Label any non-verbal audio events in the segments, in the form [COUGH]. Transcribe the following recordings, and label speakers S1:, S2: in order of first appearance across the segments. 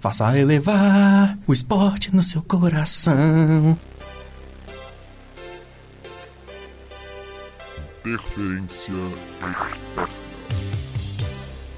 S1: Faça elevar o esporte no seu coração.
S2: Interferência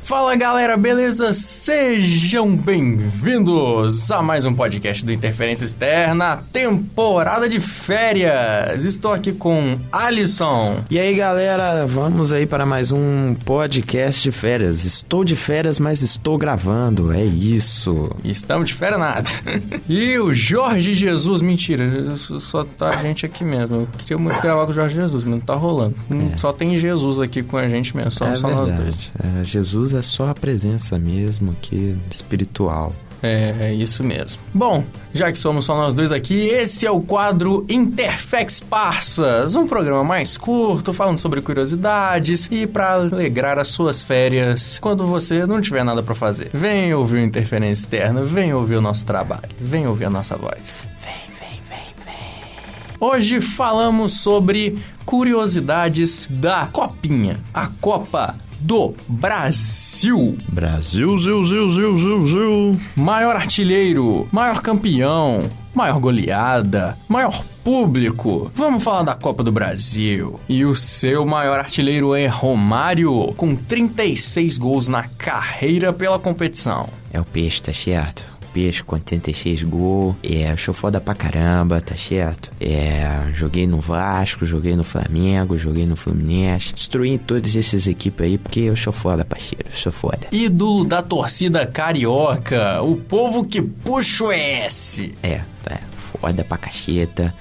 S1: Fala galera, beleza? Sejam bem-vindos a mais um podcast do Interferência Externa, temporada de férias. Estou aqui com Alisson.
S3: E aí galera, vamos aí para mais um podcast de férias. Estou de férias, mas estou gravando, é isso.
S1: Estamos de férias nada. [LAUGHS] e o Jorge Jesus, mentira, só tá a gente aqui mesmo. Eu queria muito gravar com o Jorge Jesus, mas não tá rolando. É. Só tem Jesus aqui com a gente mesmo, só,
S3: é
S1: só nós dois.
S3: É, Jesus é só a presença mesmo aqui espiritual.
S1: É, é isso mesmo. Bom, já que somos só nós dois aqui, esse é o quadro Interfex Parsas, um programa mais curto, falando sobre curiosidades e para alegrar as suas férias quando você não tiver nada para fazer. Vem ouvir o Interferência Externa, vem ouvir o nosso trabalho, vem ouvir a nossa voz. Vem, vem, vem, vem. Hoje falamos sobre curiosidades da Copinha, a Copa do Brasil.
S3: Brasil, Zil, Zil, Zil, Zil, Zil.
S1: Maior artilheiro, maior campeão, maior goleada, maior público. Vamos falar da Copa do Brasil. E o seu maior artilheiro é Romário, com 36 gols na carreira pela competição.
S3: É o peixe, tá certo? Peixe com 86 gols. É, sou foda pra caramba, tá certo? É, joguei no Vasco, joguei no Flamengo, joguei no Fluminense. Destruí todas essas equipes aí porque eu sou foda, parceiro. Eu sou foda.
S1: Ídolo da torcida carioca, o povo que puxa o S.
S3: É, é foda pra cacheta.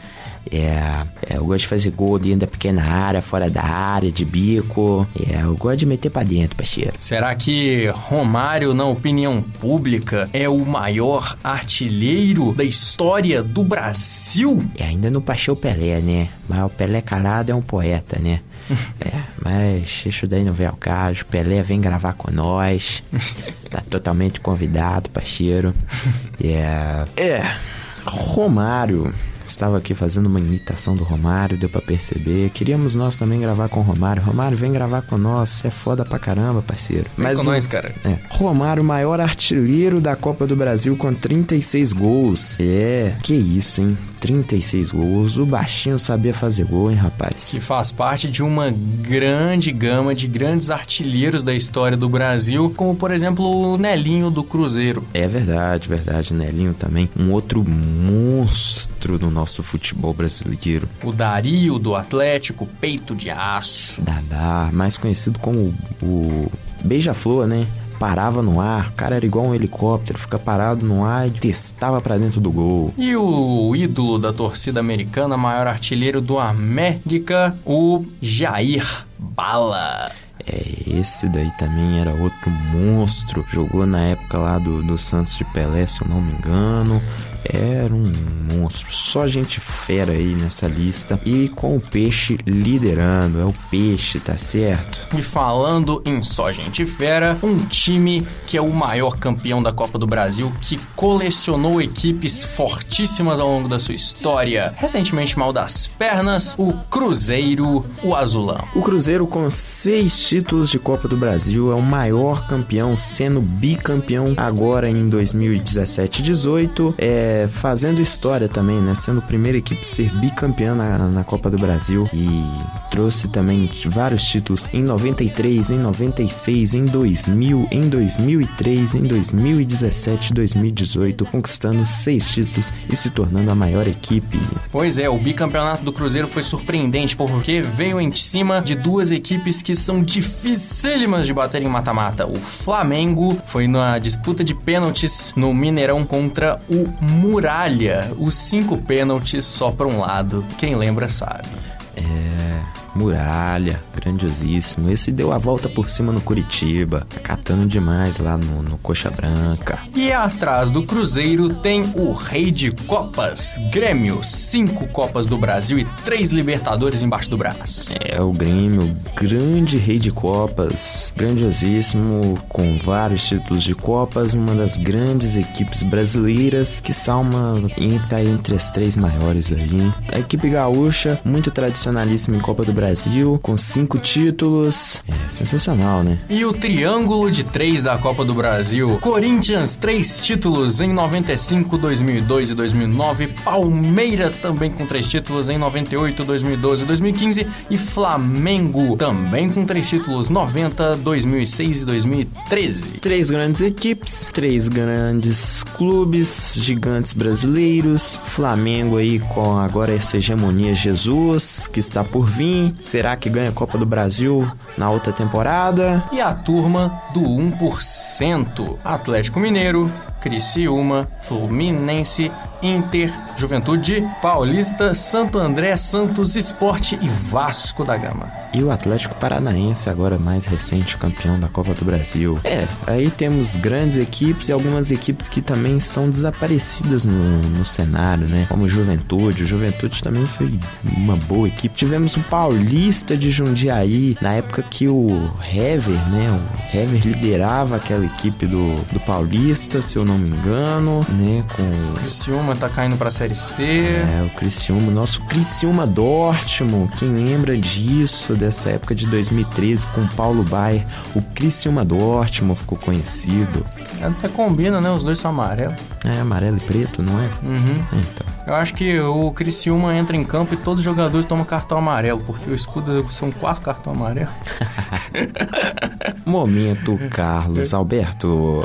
S3: É, é, eu gosto de fazer gol dentro da pequena área, fora da área, de bico. É, eu gosto de meter pra dentro, parceiro.
S1: Será que Romário, na opinião pública, é o maior artilheiro da história do Brasil?
S3: É, ainda não passou o Pelé, né? Mas o Pelé calado é um poeta, né? [LAUGHS] é, mas isso daí não vem ao caso. Pelé vem gravar com nós. tá totalmente convidado, parceiro. [LAUGHS] É. É. Romário estava aqui fazendo uma imitação do Romário, deu para perceber. Queríamos nós também gravar com o Romário. Romário, vem gravar com nós, você é foda pra caramba, parceiro.
S1: Vem Mas com o, nós, cara.
S3: É, Romário, maior artilheiro da Copa do Brasil com 36 gols. É, que isso, hein? 36 gols. O baixinho sabia fazer gol, hein, rapaz?
S1: Que faz parte de uma grande gama de grandes artilheiros da história do Brasil, como por exemplo o Nelinho do Cruzeiro.
S3: É verdade, verdade. Nelinho também. Um outro monstro do nosso futebol brasileiro.
S1: O Dario do Atlético, peito de aço.
S3: Dadá, mais conhecido como o Beija-Flor, né? Parava no ar, o cara era igual um helicóptero, fica parado no ar e testava para dentro do gol.
S1: E o ídolo da torcida americana, maior artilheiro do América, o Jair Bala.
S3: É, esse daí também era outro monstro. Jogou na época lá do, do Santos de Pelé, se eu não me engano. Era um monstro, só gente fera aí nessa lista e com o peixe liderando, é o peixe, tá certo?
S1: E falando em só gente fera, um time que é o maior campeão da Copa do Brasil, que colecionou equipes fortíssimas ao longo da sua história. Recentemente mal das pernas, o Cruzeiro, o Azulão.
S3: O Cruzeiro com seis títulos de Copa do Brasil é o maior campeão, sendo bicampeão agora em 2017-18. É fazendo história também, né? Sendo a primeira equipe a ser bicampeã na, na Copa do Brasil e trouxe também vários títulos em 93, em 96, em 2000, em 2003, em 2017, 2018, conquistando seis títulos e se tornando a maior equipe.
S1: Pois é, o bicampeonato do Cruzeiro foi surpreendente porque veio em cima de duas equipes que são dificílimas de bater em mata-mata. O Flamengo foi na disputa de pênaltis no Mineirão contra o Muralha. Os cinco pênaltis só para um lado. Quem lembra sabe.
S3: Muralha, grandiosíssimo. Esse deu a volta por cima no Curitiba, catando demais lá no, no Coxa Branca.
S1: E atrás do Cruzeiro tem o Rei de Copas, Grêmio, cinco Copas do Brasil e três Libertadores embaixo do braço.
S3: É o Grêmio, grande Rei de Copas, grandiosíssimo, com vários títulos de Copas, uma das grandes equipes brasileiras que salma tá entre as três maiores ali. A equipe gaúcha, muito tradicionalíssima em Copa do Brasil, com cinco títulos. É sensacional, né?
S1: E o triângulo de três da Copa do Brasil. Corinthians, três títulos em 95, 2002 e 2009. Palmeiras também com três títulos em 98, 2012 e 2015. E Flamengo também com três títulos 90, 2006 e 2013.
S3: Três grandes equipes, três grandes clubes, gigantes brasileiros. Flamengo aí com agora essa hegemonia Jesus que está por vir. Será que ganha a Copa do Brasil na outra temporada?
S1: E a turma do 1%. Atlético Mineiro, Criciúma, Fluminense, Inter, Juventude, Paulista, Santo André, Santos Esporte e Vasco da Gama.
S3: E o Atlético Paranaense, agora mais recente campeão da Copa do Brasil. É, aí temos grandes equipes e algumas equipes que também são desaparecidas no, no cenário, né? Como Juventude. O Juventude também foi uma boa equipe. Tivemos o Paulista de Jundiaí, na época que o Hever, né? O Hever liderava aquela equipe do, do Paulista, se eu não me engano, né? Com
S1: o Criciúma tá caindo pra Série C.
S3: É, o Criciúma, nosso Criciúma Dortmund, quem lembra disso, dessa época de 2013 com Paulo Baier, o Criciúma Dortmund ficou conhecido.
S1: Até combina, né? Os dois são amarelos.
S3: É, amarelo e preto, não é?
S1: Uhum.
S3: Então.
S1: Eu acho que o Criciúma entra em campo e todos os jogadores tomam cartão amarelo, porque o escudo são quatro cartões amarelos. [LAUGHS]
S3: Momento, Carlos [LAUGHS] Alberto.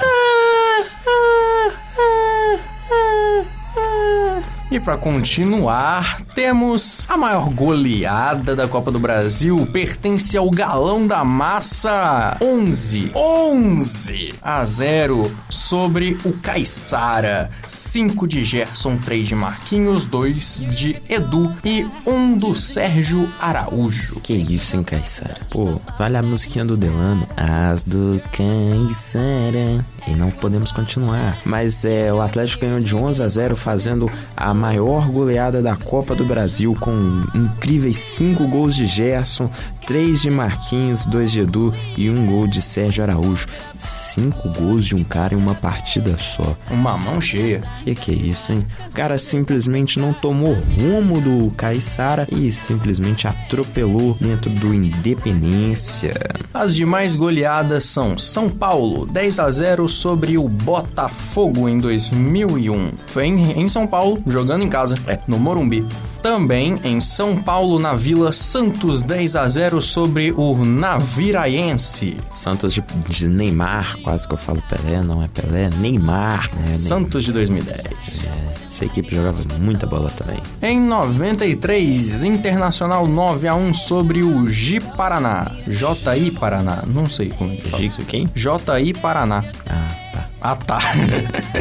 S1: E para continuar, temos a maior goleada da Copa do Brasil, pertence ao Galão da Massa, 11, 11 a 0 sobre o Caiçara. 5 de Gerson, 3 de Marquinhos, 2 de Edu e 1 do Sérgio Araújo.
S3: Que isso, hein, Caiçara? Pô, vale a musiquinha do Delano. As do Caiçara. E não podemos continuar. Mas é, o Atlético ganhou de 11 a 0, fazendo a maior goleada da Copa do Brasil, com incríveis 5 gols de Gerson, 3 de Marquinhos, 2 de Edu e um gol de Sérgio Araújo. 5 gols de um cara em uma partida só.
S1: Uma mão cheia.
S3: Que que é isso, hein? O cara simplesmente não tomou rumo do Caiçara e simplesmente atropelou dentro do Independência.
S1: As demais goleadas são São Paulo, 10 a 0 sobre o Botafogo em 2001. Foi em, em São Paulo, jogando em casa, é, no Morumbi. Também em São Paulo, na Vila Santos, 10 a 0 sobre o Naviraense.
S3: Santos de, de Neymar, quase que eu falo Pelé, não é Pelé, Neymar, né?
S1: Santos de 2010.
S3: É, essa equipe jogava muita bola também.
S1: Em 93, Internacional 9 a 1 sobre o Ji Paraná. JI Paraná, não sei como é que fala isso.
S3: Quem?
S1: JI Paraná.
S3: Ah, tá.
S1: Ah, tá.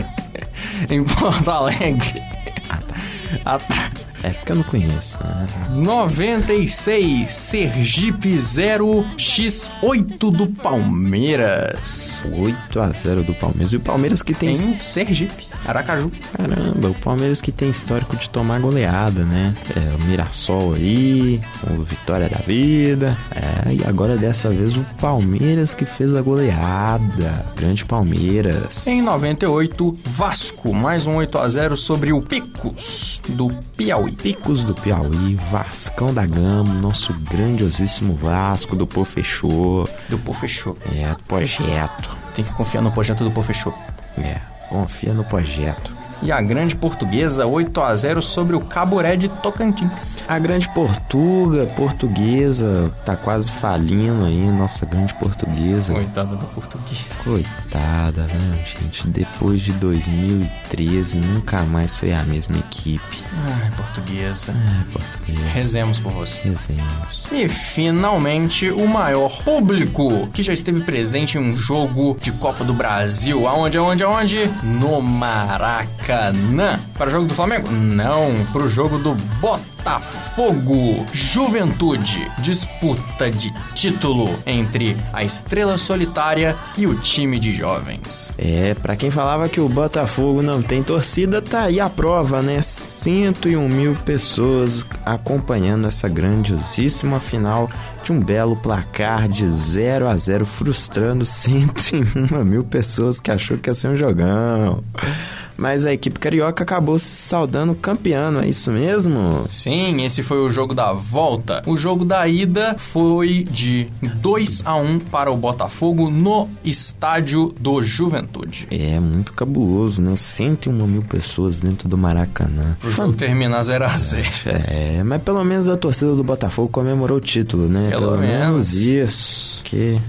S1: [LAUGHS] em Porto Alegre.
S3: Ah, tá.
S1: Ah, tá.
S3: É porque eu não conheço. Né?
S1: 96, Sergipe 0, X8 do Palmeiras.
S3: 8 a 0 do Palmeiras. E o Palmeiras que tem.
S1: Em Sergipe, Aracaju.
S3: Caramba, o Palmeiras que tem histórico de tomar goleada, né? É, o Mirassol aí, o Vitória da Vida. É, e agora dessa vez o Palmeiras que fez a goleada. Grande Palmeiras.
S1: Em 98, Vasco, mais um 8 a 0 sobre o Picos do Piauí.
S3: Picos do Piauí, Vascão da Gama, nosso grandiosíssimo Vasco do Pô Fechou.
S1: Do Pô Fechou.
S3: É, projeto.
S1: Tem que confiar no projeto do Pô Fechou.
S3: É, confia no projeto.
S1: E a Grande Portuguesa 8 a 0 sobre o Caburé de Tocantins.
S3: A Grande Portuga, portuguesa, tá quase falindo aí, nossa Grande Portuguesa.
S1: Coitada da Portuguesa.
S3: Coitada, né, gente? Depois de 2013, nunca mais foi a mesma equipe.
S1: Ai, Portuguesa.
S3: É, portuguesa.
S1: Rezemos por você.
S3: Rezemos.
S1: E finalmente o maior público que já esteve presente em um jogo de Copa do Brasil. Aonde, aonde, aonde? No Maracanã. Para o jogo do Flamengo? Não, para o jogo do Botafogo. Botafogo. Juventude. Disputa de título entre a Estrela Solitária e o time de jovens.
S3: É, pra quem falava que o Botafogo não tem torcida, tá aí a prova, né? 101 mil pessoas acompanhando essa grandiosíssima final de um belo placar de 0 a 0 frustrando [LAUGHS] 101 mil pessoas que achou que ia ser um jogão mas a equipe carioca acabou se saudando campeã, não é isso mesmo?
S1: Sim, esse foi o jogo da volta. O jogo da ida foi de 2 a 1 para o Botafogo no estádio do Juventude.
S3: É, muito cabuloso, né? 101 mil pessoas dentro do Maracanã.
S1: O jogo termina 0 a 0
S3: É, mas pelo menos a torcida do Botafogo comemorou o título, né?
S1: Pelo, pelo menos. menos
S3: isso. Que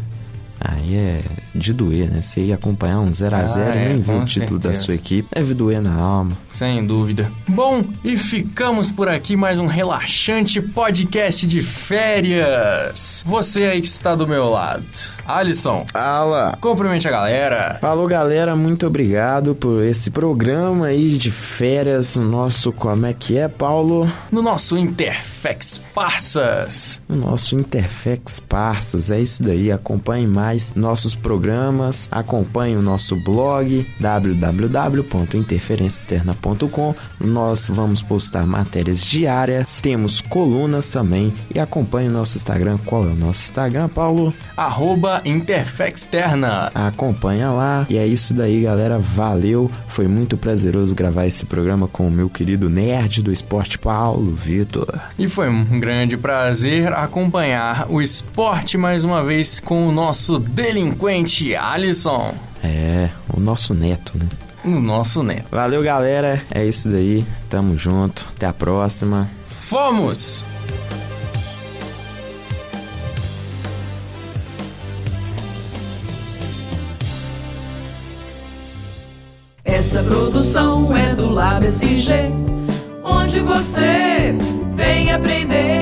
S3: Aí é de doer, né? Você ia acompanhar um 0x0 ah, e nem é, ver o título certeza. da sua equipe. Deve doer na alma.
S1: Sem dúvida. Bom, e ficamos por aqui mais um relaxante podcast de férias. Você aí que está do meu lado. Alisson.
S3: Fala.
S1: Cumprimente a galera.
S3: Falou, galera. Muito obrigado por esse programa aí de férias. O nosso, como é que é, Paulo?
S1: No nosso Interfex Parsas.
S3: No nosso Interfex Parsas. É isso daí. Acompanhe mais nossos programas. Acompanhe o nosso blog www.interferenciaexterna.com. Nós vamos postar matérias diárias. Temos colunas também. E acompanhe o nosso Instagram. Qual é o nosso Instagram, Paulo?
S1: Arroba arroba Externa.
S3: Acompanha lá. E é isso daí, galera. Valeu. Foi muito prazeroso gravar esse programa com o meu querido nerd do esporte, Paulo Vitor.
S1: E foi um grande prazer acompanhar o esporte mais uma vez com o nosso delinquente Alisson.
S3: É, o nosso neto, né?
S1: O nosso neto.
S3: Valeu, galera. É isso daí. Tamo junto. Até a próxima.
S1: Fomos!
S2: Essa produção é do Lab SG, onde você vem aprender.